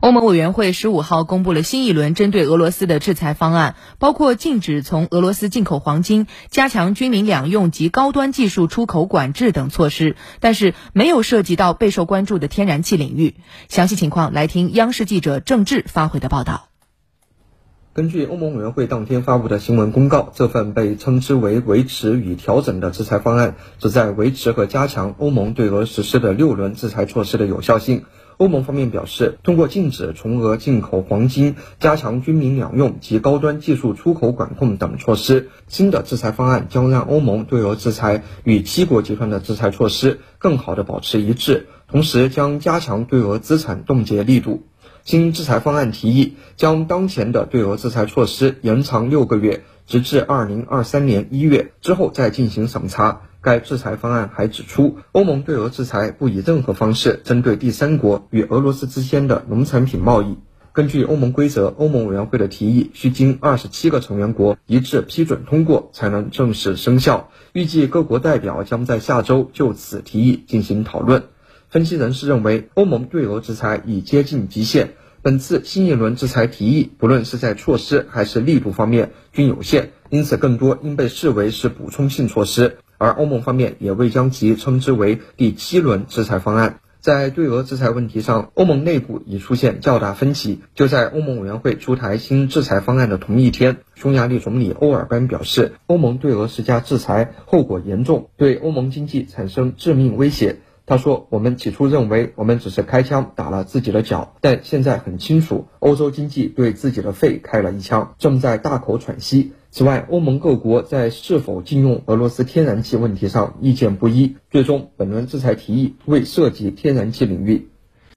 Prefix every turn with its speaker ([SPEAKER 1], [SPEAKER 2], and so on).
[SPEAKER 1] 欧盟委员会十五号公布了新一轮针对俄罗斯的制裁方案，包括禁止从俄罗斯进口黄金、加强军民两用及高端技术出口管制等措施，但是没有涉及到备受关注的天然气领域。详细情况来听央视记者郑智发回的报道。
[SPEAKER 2] 根据欧盟委员会当天发布的新闻公告，这份被称之为“维持与调整”的制裁方案，旨在维持和加强欧盟对俄实施的六轮制裁措施的有效性。欧盟方面表示，通过禁止从俄进口黄金、加强军民两用及高端技术出口管控等措施，新的制裁方案将让欧盟对俄制裁与七国集团的制裁措施更好地保持一致，同时将加强对俄资产冻结力度。新制裁方案提议将当前的对俄制裁措施延长六个月，直至二零二三年一月之后再进行审查。该制裁方案还指出，欧盟对俄制裁不以任何方式针对第三国与俄罗斯之间的农产品贸易。根据欧盟规则，欧盟委员会的提议需经二十七个成员国一致批准通过才能正式生效。预计各国代表将在下周就此提议进行讨论。分析人士认为，欧盟对俄制裁已接近极限。本次新一轮制裁提议，不论是在措施还是力度方面均有限，因此更多应被视为是补充性措施。而欧盟方面也未将其称之为第七轮制裁方案。在对俄制裁问题上，欧盟内部已出现较大分歧。就在欧盟委员会出台新制裁方案的同一天，匈牙利总理欧尔班表示，欧盟对俄施加制裁后果严重，对欧盟经济产生致命威胁。他说：“我们起初认为我们只是开枪打了自己的脚，但现在很清楚，欧洲经济对自己的肺开了一枪，正在大口喘息。”此外，欧盟各国在是否禁用俄罗斯天然气问题上意见不一。最终，本轮制裁提议未涉及天然气领域。